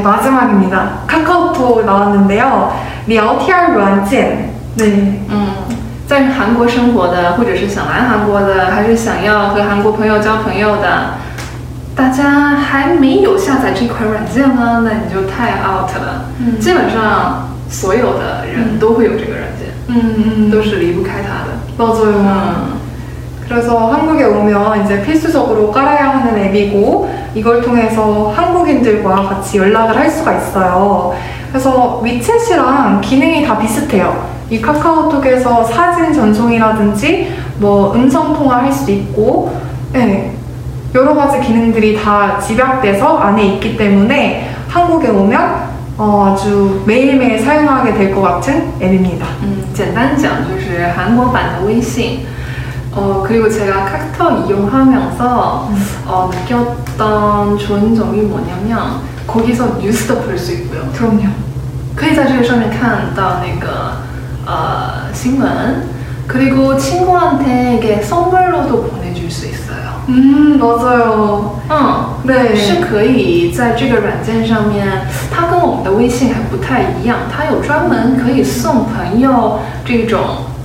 마지막입니다. 카카오톡 나왔는데요. 聊天软件. 네. 嗯，在韩国生活的，或者是想来韩国的，还是想要和韩国朋友交朋友的，大家还没有下载这款软件呢，那你就太 out 了。嗯基本上所有的人都会有这个软件， 음, 음. 都是离不开它的。 맞아요. 嗯 그래서 한국에 오면 이제 필수적으로 깔아야 하는 앱이고 이걸 통해서 한국인들과 같이 연락을 할 수가 있어요. 그래서 위챗이랑 기능이 다 비슷해요. 이 카카오톡에서 사진 전송이라든지 뭐 음성 통화할 수 있고 네, 여러 가지 기능들이 다 집약돼서 안에 있기 때문에 한국에 오면 어, 아주 매일매일 사용하게 될 것 같은 앱입니다. 嗯，简单讲就是韩国版的微信。 어 그리고 제가 카카오 이용하면서 어, 느꼈던 좋은 점이 뭐냐면 거기서 뉴스도 볼 수 있고요. 그럼요. 可以在这个上面看到那个呃新闻 그리고 친구한테 선물로도 보내줄 수 있어요. 음, 맞아요. 嗯， 네. 是可以在这个软件上面，它跟我们的微信还不太一样，它有专门可以送朋友这种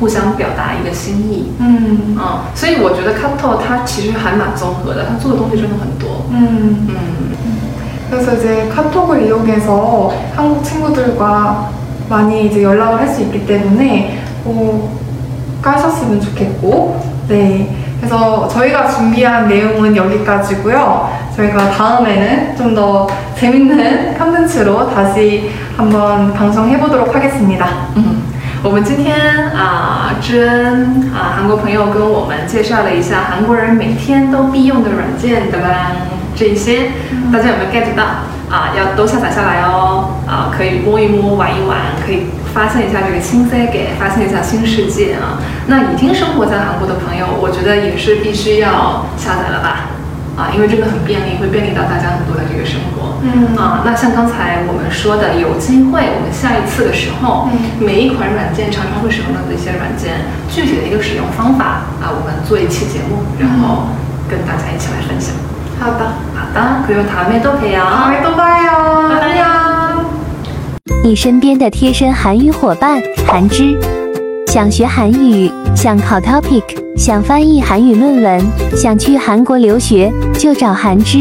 互相表达一个心意。 음. 嗯，所以我觉得 Capital 它其实还蛮综合的，它做的东西真的很多。 음. 嗯。 그래서 이제 카톡을 이용해서 한국 친구들과 많이 이제 연락을 할 수 있기 때문에 꼭 까셨으면 좋겠고, 네. 그래서 저희가 준비한 내용은 여기까지고요. 저희가 다음에는 좀 더 재밌는 컨텐츠로 다시 한번 방송해 보도록 하겠습니다. 嗯，我们今天啊，知恩啊，韩国朋友跟我们介绍了一下韩国人每天都必用的软件，对吧？这一些大家有没有 get 到啊？要都下载下来哦，啊，可以摸一摸、玩一玩，可以发现一下这个新世界，发现一下新世界啊。那已经生活在韩国的朋友，我觉得也是必须要下载了吧？啊，因为真的很便利，会便利到大家很多的这个生活。嗯啊，那像刚才我们说的，有机会我们下一次的时候，嗯每一款软件常常会使用到的一些软件，具体的一个使用方法啊，我们做一期节目，然后跟大家一起来分享。 하다. 好的，그리고다음에또봬요。 다음에 또 봐요.拜拜 안녕. 你身边的贴身韩语伙伴韩之， 想学韩语，想考 Topic，想翻译韩语论文，想去韩国留学，就找韩之。